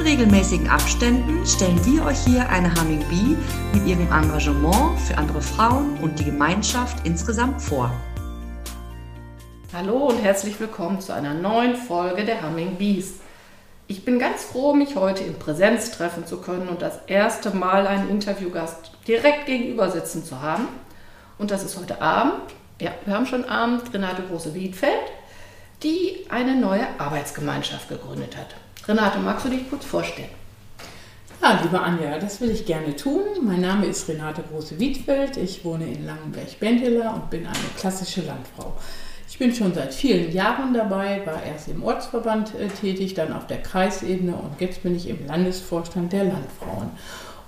In regelmäßigen Abständen stellen wir euch hier eine Humming Bee mit ihrem Engagement für andere Frauen und die Gemeinschaft insgesamt vor. Hallo und herzlich willkommen zu einer neuen Folge der Humming Bees. Ich bin ganz froh, mich heute in Präsenz treffen zu können und das erste Mal einen Interviewgast direkt gegenüber sitzen zu haben. Und das ist heute Abend, ja, wir haben schon Abend, Renate Große-Wiedfeld, die eine neue Arbeitsgemeinschaft gegründet hat. Renate, magst du dich kurz vorstellen? Ja, liebe Anja, das will ich gerne tun. Mein Name ist Renate Große-Wiedfeld. Ich wohne in Langenberg-Benteler und bin eine klassische Landfrau. Ich bin schon seit vielen Jahren dabei, war erst im Ortsverband äh, tätig, dann auf der Kreisebene und jetzt bin ich im Landesvorstand der Landfrauen.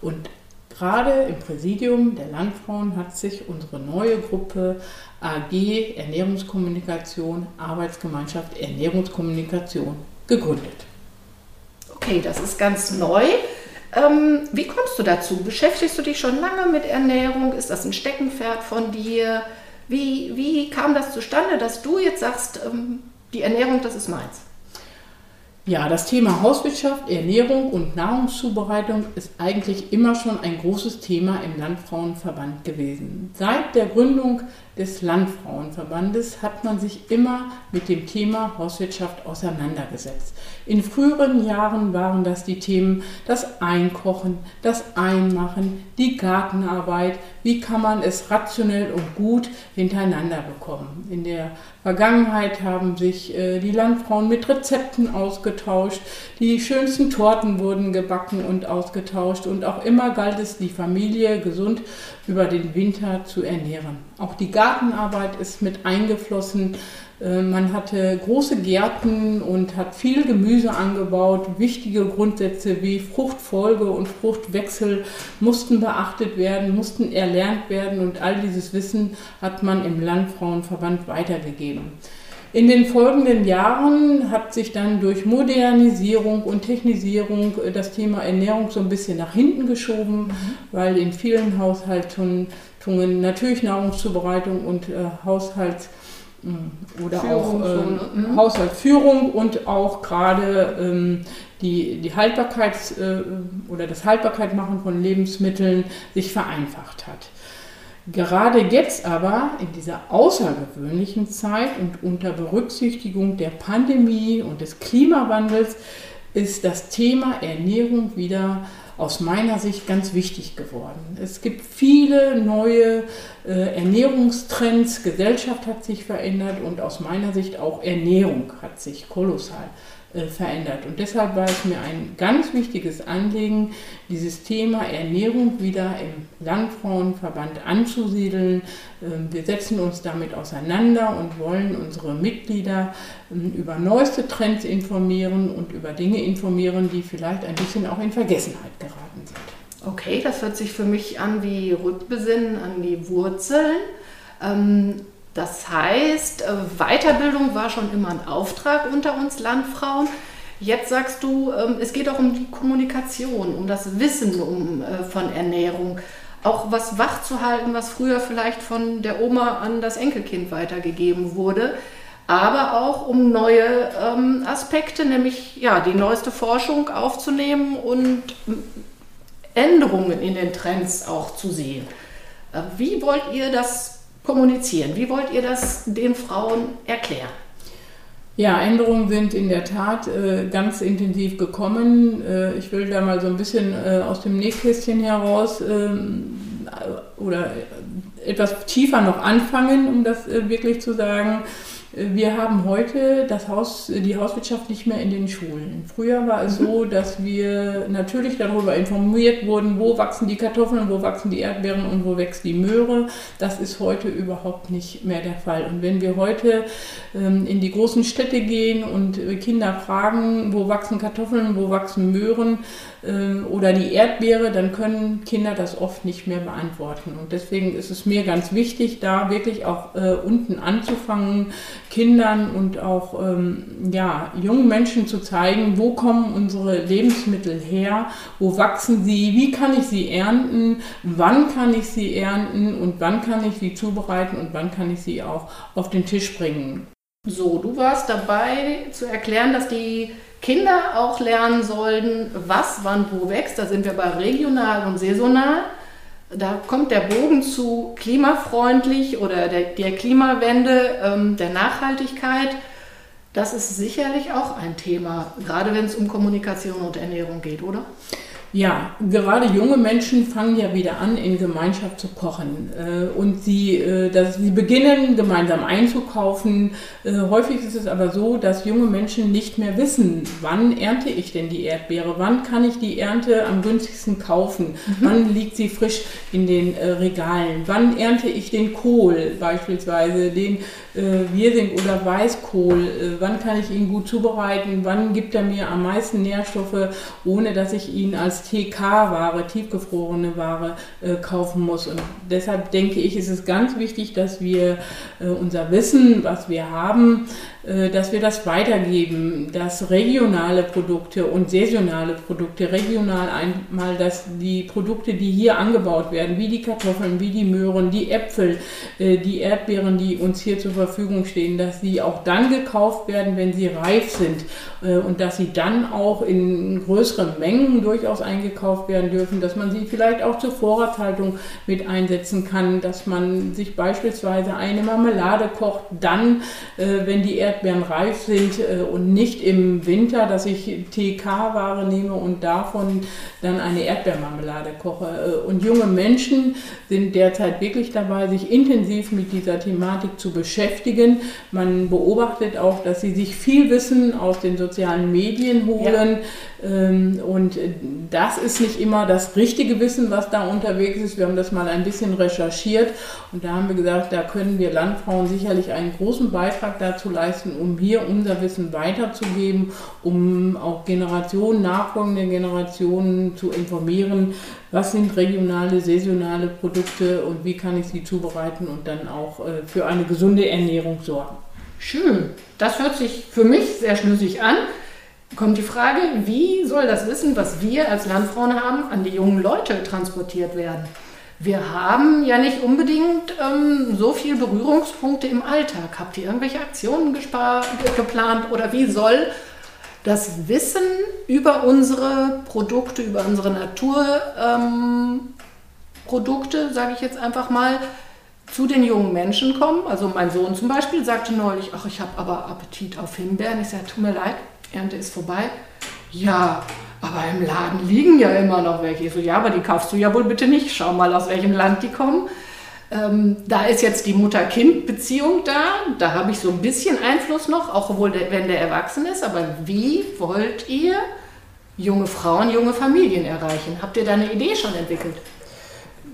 Und gerade im Präsidium der Landfrauen hat sich unsere neue Gruppe AG Ernährungskommunikation, Arbeitsgemeinschaft Ernährungskommunikation gegründet. Okay, das ist ganz neu. Ähm, wie kommst du dazu? Beschäftigst du dich schon lange mit Ernährung? Ist das ein Steckenpferd von dir? Wie, wie kam das zustande, dass du jetzt sagst, ähm, die Ernährung, das ist meins? Ja, das Thema Hauswirtschaft, Ernährung und Nahrungszubereitung ist eigentlich immer schon ein großes Thema im Landfrauenverband gewesen. Seit der Gründung des Landfrauenverbandes hat man sich immer mit dem Thema Hauswirtschaft auseinandergesetzt. In früheren Jahren waren das die Themen das Einkochen, das Einmachen, die Gartenarbeit, wie kann man es rationell und gut hintereinander bekommen. In der Vergangenheit haben sich äh, die Landfrauen mit Rezepten ausgetauscht, die schönsten Torten wurden gebacken und ausgetauscht und auch immer galt es, die Familie gesund über den Winter zu ernähren. Auch die Gartenarbeit ist mit eingeflossen. Äh, man hatte große Gärten und hat viel Gemüse angebaut. Wichtige Grundsätze wie Fruchtfolge und Fruchtwechsel mussten beachtet werden, mussten erlernt werden und all dieses Wissen hat man im Landfrauenverband weitergegeben. In den folgenden Jahren hat sich dann durch Modernisierung und Technisierung äh, das Thema Ernährung so ein bisschen nach hinten geschoben, mhm. weil in vielen Haushaltungen natürlich Nahrungszubereitung und äh, Haushalts mm, oder Führung auch äh, ne? Mhm. Haushaltsführung und auch gerade ähm, die, die Haltbarkeits- äh, oder das Haltbarkeitmachen von Lebensmitteln sich vereinfacht hat. Gerade jetzt aber in dieser außergewöhnlichen Zeit und unter Berücksichtigung der Pandemie und des Klimawandels ist das Thema Ernährung wieder aus meiner Sicht ganz wichtig geworden. Es gibt viele neue äh, Ernährungstrends, Gesellschaft hat sich verändert und aus meiner Sicht auch Ernährung hat sich kolossal äh, verändert. Und deshalb war es mir ein ganz wichtiges Anliegen, dieses Thema Ernährung wieder im Landfrauenverband anzusiedeln. Ähm, wir setzen uns damit auseinander und wollen unsere Mitglieder ähm, über neueste Trends informieren und über Dinge informieren, die vielleicht ein bisschen auch in Vergessenheit geraten sind. Okay, das hört sich für mich an wie Rückbesinnen an die Wurzeln. Ähm, das heißt, äh, Weiterbildung war schon immer ein Auftrag unter uns Landfrauen. Jetzt sagst du, ähm, es geht auch um die Kommunikation, um das Wissen um, äh, von Ernährung. Auch was wach zu halten, was früher vielleicht von der Oma an das Enkelkind weitergegeben wurde. Aber auch um neue ähm, Aspekte, nämlich ja, die neueste Forschung aufzunehmen und Änderungen in den Trends auch zu sehen. Äh, wie wollt ihr das kommunizieren? Wie wollt ihr das den Frauen erklären? Ja, Änderungen sind in der Tat äh, ganz intensiv gekommen. Äh, ich will da mal so ein bisschen äh, aus dem Nähkästchen heraus ähm, oder etwas tiefer noch anfangen, um das äh, wirklich zu sagen. Wir haben heute das Haus, die Hauswirtschaft nicht mehr in den Schulen. Früher war es so, dass wir natürlich darüber informiert wurden, wo wachsen die Kartoffeln, wo wachsen die Erdbeeren und wo wächst die Möhre. Das ist heute überhaupt nicht mehr der Fall. Und wenn wir heute ähm, in die großen Städte gehen und Kinder fragen, wo wachsen Kartoffeln, wo wachsen Möhren, oder die Erdbeere, dann können Kinder das oft nicht mehr beantworten. Und deswegen ist es mir ganz wichtig, da wirklich auch äh, unten anzufangen, Kindern und auch ähm, ja, jungen Menschen zu zeigen, wo kommen unsere Lebensmittel her, wo wachsen sie, wie kann ich sie ernten, wann kann ich sie ernten und wann kann ich sie zubereiten und wann kann ich sie auch auf den Tisch bringen. So, du warst dabei zu erklären, dass die Kinder auch lernen sollten, was wann wo wächst. Da sind wir bei regional und saisonal. Da kommt der Bogen zu klimafreundlich oder der, der Klimawende, ähm, der Nachhaltigkeit. Das ist sicherlich auch ein Thema, gerade wenn es um Kommunikation und Ernährung geht, oder? Ja, gerade junge Menschen fangen ja wieder an, in Gemeinschaft zu kochen. Äh, und sie, äh, dass sie beginnen, gemeinsam einzukaufen. Äh, häufig ist es aber so, dass junge Menschen nicht mehr wissen, wann ernte ich denn die Erdbeere, wann kann ich die Ernte am günstigsten kaufen, mhm. wann liegt sie frisch in den Regalen, wann ernte ich den Kohl beispielsweise, den Wirsing oder Weißkohl, wann kann ich ihn gut zubereiten, wann gibt er mir am meisten Nährstoffe, ohne dass ich ihn als TK-Ware, tiefgefrorene Ware äh, kaufen muss. Und deshalb denke ich, ist es ganz wichtig, dass wir äh, unser Wissen, was wir haben, dass wir das weitergeben, dass regionale Produkte und saisonale Produkte, regional einmal, dass die Produkte, die hier angebaut werden, wie die Kartoffeln, wie die Möhren, die Äpfel, äh, die Erdbeeren, die uns hier zur Verfügung stehen, dass sie auch dann gekauft werden, wenn sie reif sind. Äh, und dass sie dann auch in größeren Mengen durchaus eingekauft werden dürfen, dass man sie vielleicht auch zur Vorratshaltung mit einsetzen kann, dass man sich beispielsweise eine Marmelade kocht, dann, wenn die Erdbeeren Erdbeeren reif sind äh, und nicht im Winter, dass ich TK-Ware nehme und davon dann eine Erdbeermarmelade koche. Äh, und junge Menschen sind derzeit wirklich dabei, sich intensiv mit dieser Thematik zu beschäftigen. Man beobachtet auch, dass sie sich viel Wissen aus den sozialen Medien holen. Ja. Ähm, und das ist nicht immer das richtige Wissen, was da unterwegs ist. Wir haben das mal ein bisschen recherchiert und da haben wir gesagt, da können wir Landfrauen sicherlich einen großen Beitrag dazu leisten leisten, um hier unser Wissen weiterzugeben, um auch Generationen, nachfolgende Generationen zu informieren, was sind regionale, saisonale Produkte und wie kann ich sie zubereiten und dann auch äh, für eine gesunde Ernährung sorgen. Schön, das hört sich für mich sehr schlüssig an. Kommt die Frage, wie soll das Wissen, was wir als Landfrauen haben, an die jungen Leute transportiert werden? Wir haben ja nicht unbedingt ähm, so viele Berührungspunkte im Alltag. Habt ihr irgendwelche Aktionen geplant oder wie soll das Wissen über unsere Produkte, über unsere Naturprodukte, ähm, sage ich jetzt einfach mal, zu den jungen Menschen kommen? Also mein Sohn zum Beispiel sagte neulich, ach, ich habe aber Appetit auf Himbeeren. Ich sage, tut mir leid, Ernte ist vorbei. Ja, aber im Laden liegen ja immer noch welche. Ich so, ja, aber die kaufst du ja wohl bitte nicht. Schau mal, aus welchem Land die kommen. Ähm, da ist jetzt die Mutter-Kind-Beziehung da. Da habe ich so ein bisschen Einfluss noch, auch obwohl der, wenn der erwachsen ist. Aber wie wollt ihr junge Frauen, junge Familien erreichen? Habt ihr da eine Idee schon entwickelt?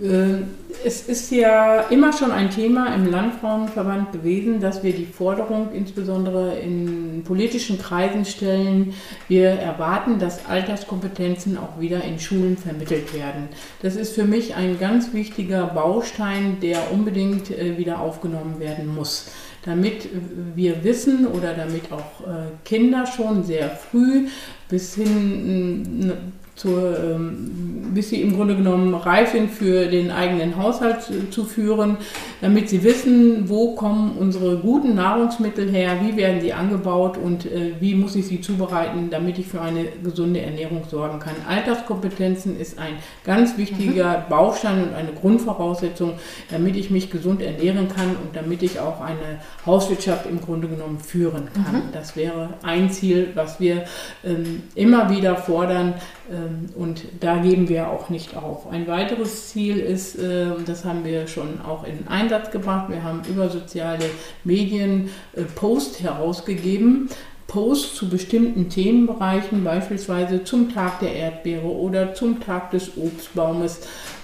Äh, es ist ja immer schon ein Thema im Landfrauenverband gewesen, dass wir die Forderung insbesondere in politischen Kreisen stellen, wir erwarten, dass Alterskompetenzen auch wieder in Schulen vermittelt werden. Das ist für mich ein ganz wichtiger Baustein, der unbedingt äh, wieder aufgenommen werden muss damit wir wissen oder damit auch äh, Kinder schon sehr früh bis hin zur, ähm, bis sie im Grunde genommen reif sind für den eigenen Haushalt zu führen, damit sie wissen, wo kommen unsere guten Nahrungsmittel her, wie werden sie angebaut und äh, wie muss ich sie zubereiten, damit ich für eine gesunde Ernährung sorgen kann. Alterskompetenzen ist ein ganz wichtiger mhm. Baustein und eine Grundvoraussetzung, damit ich mich gesund ernähren kann und damit ich auch eine Hauswirtschaft im Grunde genommen führen kann. Mhm. Das wäre ein Ziel, was wir ähm, immer wieder fordern. Äh, und da geben wir auch nicht auf. Ein weiteres Ziel ist, ähm, das haben wir schon auch in Einsatz gebracht, wir haben über soziale Medien äh, Post herausgegeben, Posts zu bestimmten Themenbereichen, beispielsweise zum Tag der Erdbeere oder zum Tag des Obstbaumes,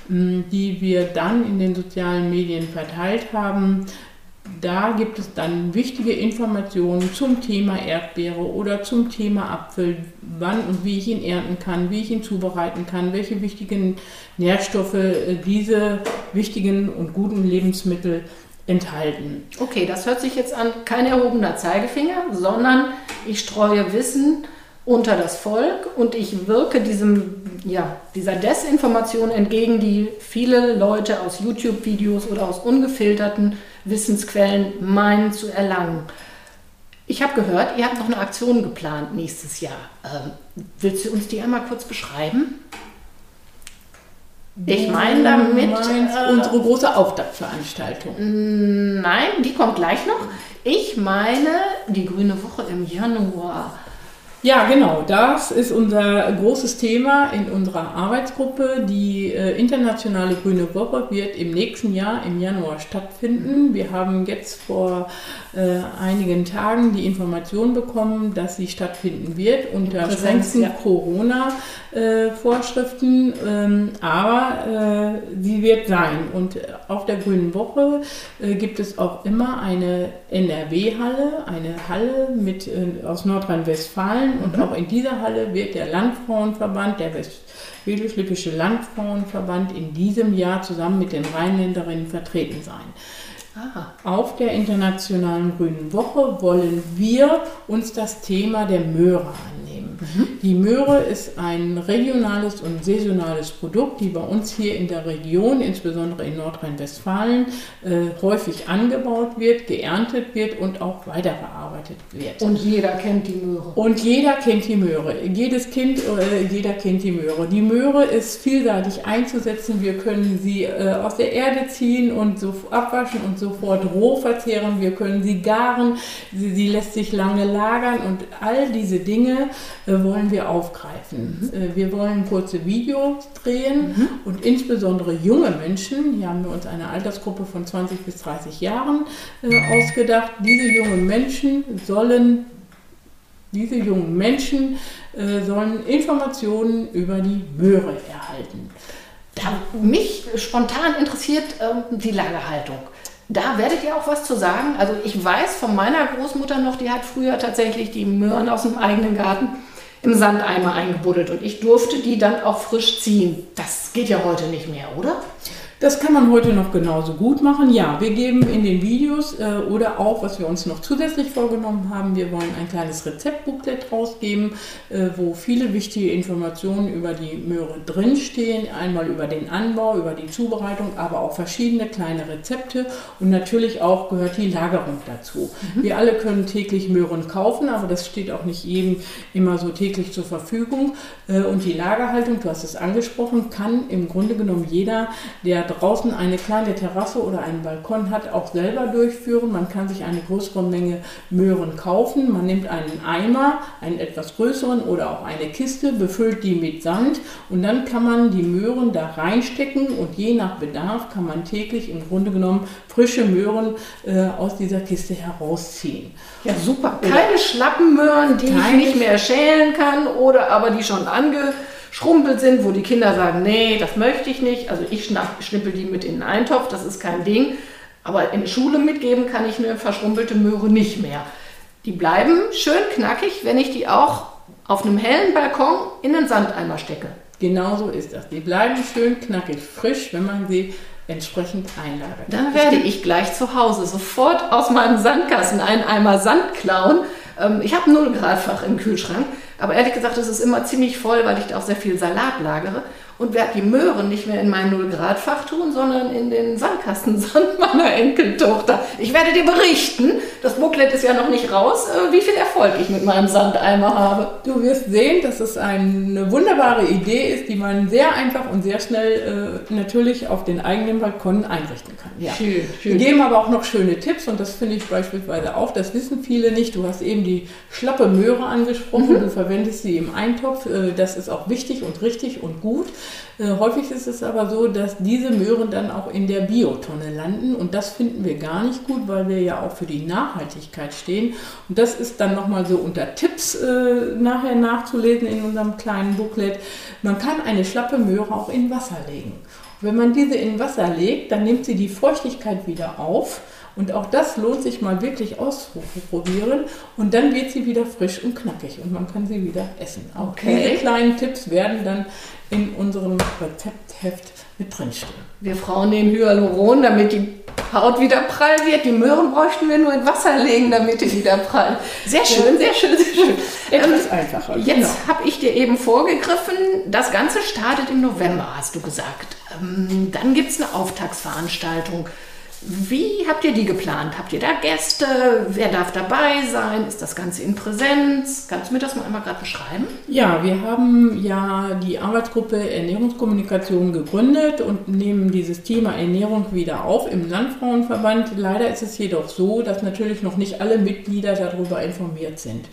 die wir dann in den sozialen Medien verteilt haben. Da gibt es dann wichtige Informationen zum Thema Erdbeere oder zum Thema Apfel, wann und wie ich ihn ernten kann, wie ich ihn zubereiten kann, welche wichtigen Nährstoffe äh, diese wichtigen und guten Lebensmittel enthalten. Okay, das hört sich jetzt an, kein erhobener Zeigefinger, sondern ich streue Wissen unter das Volk und ich wirke diesem, ja, dieser Desinformation entgegen, die viele Leute aus YouTube-Videos oder aus ungefilterten Wissensquellen meinen zu erlangen. Ich habe gehört, ihr habt noch eine Aktion geplant nächstes Jahr. Ähm, willst du uns die einmal kurz beschreiben? Ich meine damit äh, unsere große Auftaktveranstaltung. Nein, die kommt gleich noch. Ich meine die Grüne Woche im Januar. Ja, genau. Das ist unser großes Thema in unserer Arbeitsgruppe. Die äh, internationale Grüne Woche wird im nächsten Jahr im Januar stattfinden. Wir haben jetzt vor äh, einigen Tagen die Information bekommen, dass sie stattfinden wird unter strengsten ja. Corona-Vorschriften. Äh, ähm, aber äh, sie wird sein. Und auf der Grünen Woche äh, gibt es auch immer eine NRW-Halle, eine Halle mit, äh, aus Nordrhein-Westfalen und mhm. auch in dieser Halle wird der Landfrauenverband, der Westfälisch-Lippische Landfrauenverband in diesem Jahr zusammen mit den Rheinländerinnen vertreten sein. Ah. Auf der Internationalen Grünen Woche wollen wir uns das Thema der Möhre. Mhm. Die Möhre ist ein regionales und saisonales Produkt, die bei uns hier in der Region, insbesondere in Nordrhein-Westfalen, äh, häufig angebaut wird, geerntet wird und auch weiterverarbeitet wird. Und jeder kennt die Möhre. Und jeder kennt die Möhre. Jedes Kind, äh, jeder kennt die Möhre. Die Möhre ist vielseitig einzusetzen. Wir können sie äh, aus der Erde ziehen und so abwaschen und sofort roh verzehren. Wir können sie garen. Sie, sie lässt sich lange lagern und all diese Dinge äh, wollen wir aufgreifen. Mhm. wir wollen kurze Videos drehen mhm. und insbesondere junge Menschen, hier haben wir uns eine Altersgruppe von 20 bis 30 Jahren äh, ausgedacht, diese jungen Menschen sollen diese jungen Menschen äh, sollen Informationen über die Möhre erhalten. Da mich spontan interessiert äh, die Lagerhaltung. Da werdet ihr auch was zu sagen. Also ich weiß von meiner Großmutter noch, die hat früher tatsächlich die Möhren aus dem eigenen Garten im Sandeimer eingebuddelt und ich durfte die dann auch frisch ziehen. Das geht ja heute nicht mehr, oder? Das kann man heute noch genauso gut machen. Ja, wir geben in den Videos äh, oder auch, was wir uns noch zusätzlich vorgenommen haben, wir wollen ein kleines Rezeptbooklet rausgeben, äh, wo viele wichtige Informationen über die Möhre drinstehen. Einmal über den Anbau, über die Zubereitung, aber auch verschiedene kleine Rezepte und natürlich auch gehört die Lagerung dazu. Mhm. Wir alle können täglich Möhren kaufen, aber das steht auch nicht jedem immer so täglich zur Verfügung. Äh, und die Lagerhaltung, du hast es angesprochen, kann im Grunde genommen jeder, der draußen eine kleine Terrasse oder einen Balkon hat, auch selber durchführen. Man kann sich eine größere Menge Möhren kaufen. Man nimmt einen Eimer, einen etwas größeren oder auch eine Kiste, befüllt die mit Sand und dann kann man die Möhren da reinstecken und je nach Bedarf kann man täglich im Grunde genommen frische Möhren äh, aus dieser Kiste herausziehen. Ja, super. Keine schlappen Möhren, die ich nicht mehr schälen kann oder aber die schon ange schrumpelt sind, wo die Kinder sagen, nee, das möchte ich nicht. Also ich schnippel die mit in den Eintopf, das ist kein Ding. Aber in Schule mitgeben kann ich eine verschrumpelte Möhre nicht mehr. Die bleiben schön knackig, wenn ich die auch auf einem hellen Balkon in den Sandeimer stecke. Genau so ist das. Die bleiben schön knackig frisch, wenn man sie entsprechend einlagert. Dann werde ich gleich zu Hause sofort aus meinem Sandkasten einen Eimer Sand klauen. Ähm, ich habe ein Nullgradfach im Kühlschrank aber ehrlich gesagt, es ist immer ziemlich voll, weil ich da auch sehr viel Salat lagere. Und werde die Möhren nicht mehr in mein 0-Grad-Fach tun, sondern in den Sandkastensand meiner Enkeltochter. Ich werde dir berichten, das Booklet ist ja noch nicht raus, äh, wie viel Erfolg ich mit meinem Sandeimer habe. Du wirst sehen, dass es eine wunderbare Idee ist, die man sehr einfach und sehr schnell äh, natürlich auf den eigenen Balkon einrichten kann. Ja. Schön, schön. Wir geben aber auch noch schöne Tipps und das finde ich beispielsweise auch, das wissen viele nicht. Du hast eben die schlappe Möhre angesprochen, mhm. du verwendest sie im Eintopf, äh, das ist auch wichtig und richtig und gut. Äh, häufig ist es aber so, dass diese Möhren dann auch in der Biotonne landen und das finden wir gar nicht gut, weil wir ja auch für die Nachhaltigkeit stehen. Und das ist dann nochmal so unter Tipps äh, nachher nachzulesen in unserem kleinen Booklet. Man kann eine schlappe Möhre auch in Wasser legen. Wenn man diese in Wasser legt, dann nimmt sie die Feuchtigkeit wieder auf. Und auch das lohnt sich mal wirklich auszuprobieren. Und dann wird sie wieder frisch und knackig und man kann sie wieder essen. Auch okay. diese kleinen Tipps werden dann in unserem Rezeptheft mit drinstehen. Wir Frauen nehmen Hyaluron, damit die Haut wieder prall wird. Die Möhren bräuchten wir nur in Wasser legen, damit die wieder prall. Sehr schön, sehr schön, sehr schön. Etwas ähm, einfacher. Jetzt genau. habe ich dir eben vorgegriffen, das Ganze startet im November, hast du gesagt. Ähm, dann gibt es eine Auftaktsveranstaltung. Wie habt ihr die geplant? Habt ihr da Gäste? Wer darf dabei sein? Ist das Ganze in Präsenz? Kannst du mir das mal einmal gerade beschreiben? Ja, wir haben ja die Arbeitsgruppe Ernährungskommunikation gegründet und nehmen dieses Thema Ernährung wieder auf im Landfrauenverband. Leider ist es jedoch so, dass natürlich noch nicht alle Mitglieder darüber informiert sind.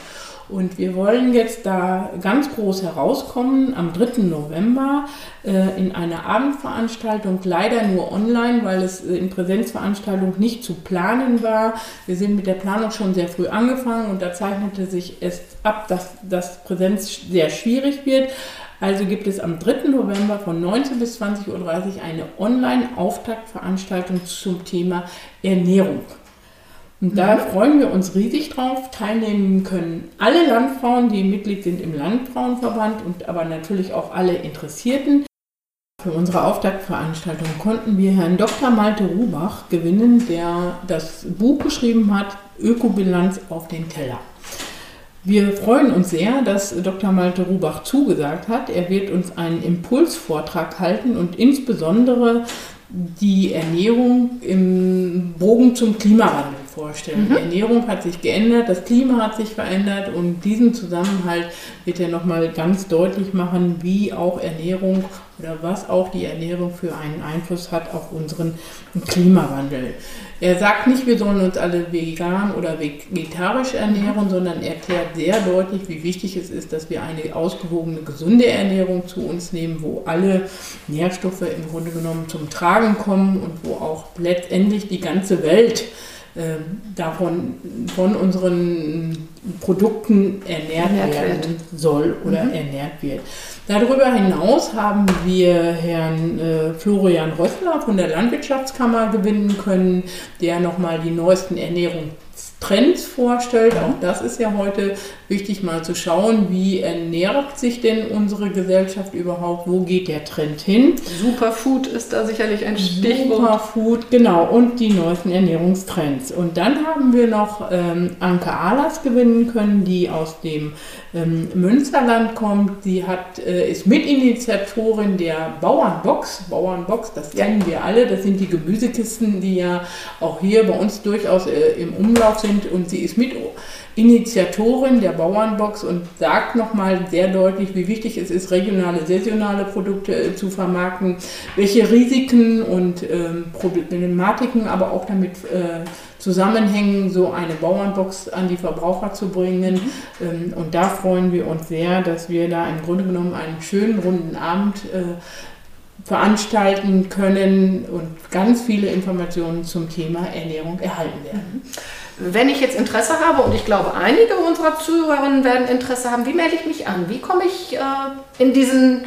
Und wir wollen jetzt da ganz groß herauskommen am 3. November äh, in einer Abendveranstaltung, leider nur online, weil es äh, in Präsenzveranstaltung nicht zu planen war. Wir sind mit der Planung schon sehr früh angefangen und da zeichnete sich es ab, dass das Präsenz sehr schwierig wird. Also gibt es am 3. November von 19 bis 20.30 Uhr eine Online-Auftaktveranstaltung zum Thema Ernährung. Und da mhm. freuen wir uns riesig drauf. Teilnehmen können alle Landfrauen, die Mitglied sind im Landfrauenverband und aber natürlich auch alle Interessierten. Für unsere Auftaktveranstaltung konnten wir Herrn Dr. Malte Rubach gewinnen, der das Buch geschrieben hat, Ökobilanz auf den Teller. Wir freuen uns sehr, dass Dr. Malte Rubach zugesagt hat. Er wird uns einen Impulsvortrag halten und insbesondere die Ernährung im Bogen zum Klimawandel vorstellen. Mhm. Die Ernährung hat sich geändert, das Klima hat sich verändert und diesen Zusammenhalt wird er nochmal ganz deutlich machen, wie auch Ernährung oder was auch die Ernährung für einen Einfluss hat auf unseren Klimawandel. Er sagt nicht, wir sollen uns alle vegan oder vegetarisch ernähren, sondern er erklärt sehr deutlich, wie wichtig es ist, dass wir eine ausgewogene, gesunde Ernährung zu uns nehmen, wo alle Nährstoffe im Grunde genommen zum Tragen kommen und wo auch letztendlich die ganze Welt davon von unseren Produkten ernährt, ernährt werden wird. soll oder mhm. ernährt wird. Darüber hinaus haben wir Herrn äh, Florian Rössler von der Landwirtschaftskammer gewinnen können, der nochmal die neuesten Ernährungs Trends vorstellt. Auch das ist ja heute wichtig, mal zu schauen, wie ernährt sich denn unsere Gesellschaft überhaupt, wo geht der Trend hin. Superfood ist da sicherlich ein Stichwort. Superfood, genau, und die neuesten Ernährungstrends. Und dann haben wir noch ähm, Anke Ahlers gewinnen können, die aus dem ähm, Münsterland kommt. Sie hat, äh, ist Mitinitiatorin der Bauernbox. Bauernbox, das kennen wir alle, das sind die Gemüsekisten, die ja auch hier bei uns durchaus äh, im Umlauf sind. Und sie ist Mitinitiatorin der Bauernbox und sagt nochmal sehr deutlich, wie wichtig es ist, regionale, saisonale Produkte äh, zu vermarkten, welche Risiken und ähm, Problematiken aber auch damit äh, Zusammenhängen so eine Bauernbox an die Verbraucher zu bringen. Ähm, und da freuen wir uns sehr, dass wir da im Grunde genommen einen schönen runden Abend äh, veranstalten können und ganz viele Informationen zum Thema Ernährung erhalten werden. Mhm. Wenn ich jetzt Interesse habe, und ich glaube, einige unserer Zuhörerinnen werden Interesse haben, wie melde ich mich an? Wie komme ich äh, in diesen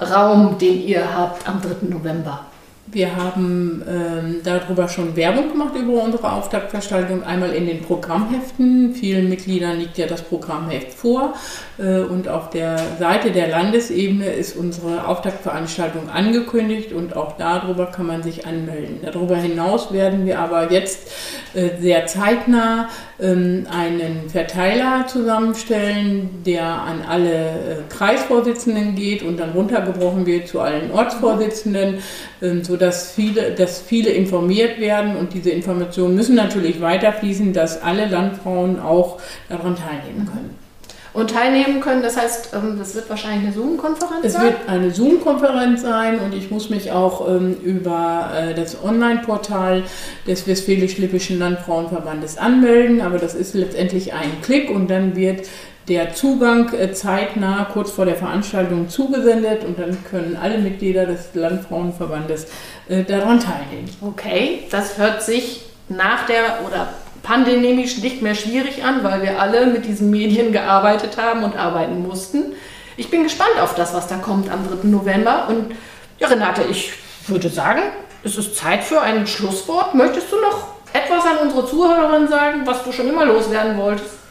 Raum, den ihr habt am 3. November? Wir haben ähm, darüber schon Werbung gemacht über unsere Auftaktveranstaltung, einmal in den Programmheften. Vielen Mitgliedern liegt ja das Programmheft vor äh, und auf der Seite der Landesebene ist unsere Auftaktveranstaltung angekündigt und auch darüber kann man sich anmelden. Darüber hinaus werden wir aber jetzt äh, sehr zeitnah ähm, einen Verteiler zusammenstellen, der an alle äh, Kreisvorsitzenden geht und dann runtergebrochen wird zu allen Ortsvorsitzenden, ähm, sodass viele, dass viele informiert werden und diese Informationen müssen natürlich weiterfließen, dass alle Landfrauen auch daran teilnehmen können und teilnehmen können. Das heißt, ähm, das wird wahrscheinlich eine Zoom-Konferenz sein? Es wird eine Zoom-Konferenz sein und ich muss mich auch ähm, über äh, das Online-Portal des Westfälisch-Lippischen Landfrauenverbandes anmelden. Aber das ist letztendlich ein Klick und dann wird der Zugang äh, zeitnah kurz vor der Veranstaltung zugesendet und dann können alle Mitglieder des Landfrauenverbandes äh, daran teilnehmen. Okay, das hört sich nach der oder pandemisch nicht mehr schwierig an, weil wir alle mit diesen Medien gearbeitet haben und arbeiten mussten. Ich bin gespannt auf das, was da kommt am 3. November. Und ja, Renate, ich würde sagen, es ist Zeit für ein Schlusswort. Möchtest du noch etwas an unsere Zuhörerinnen sagen, was du schon immer loswerden wolltest?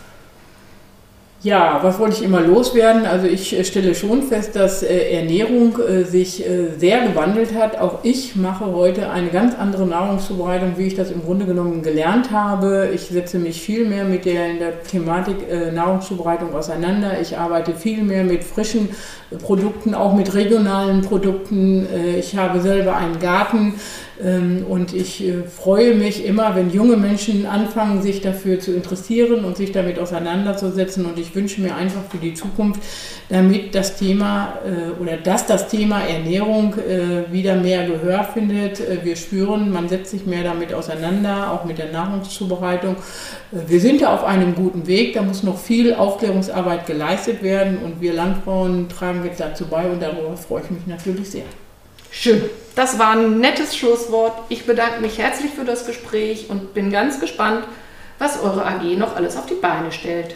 Ja, was wollte ich immer loswerden? Also ich äh, stelle schon fest, dass äh, Ernährung äh, sich sehr gewandelt hat. Auch ich mache heute eine ganz andere Nahrungszubereitung, wie ich das im Grunde genommen gelernt habe. Ich setze mich viel mehr mit der, der Thematik Nahrungszubereitung auseinander. Ich arbeite viel mehr mit frischen Produkten, auch mit regionalen Produkten. Ich habe selber einen Garten ähm, und ich freue mich immer, wenn junge Menschen anfangen, sich dafür zu interessieren und sich damit auseinanderzusetzen. Und ich wünsche mir einfach für die Zukunft, damit das Thema äh, oder dass das Thema Ernährung äh, wieder mehr Gehör findet. Wir spüren, man setzt sich mehr damit auseinander, auch mit der Nahrungszubereitung. Wir sind da auf einem guten Weg. Da muss noch viel Aufklärungsarbeit geleistet werden. Und wir Landfrauen tragen jetzt dazu bei. Und darüber freue ich mich natürlich sehr. Schön. Das war ein nettes Schlusswort. Ich bedanke mich herzlich für das Gespräch und bin ganz gespannt, was eure AG noch alles auf die Beine stellt.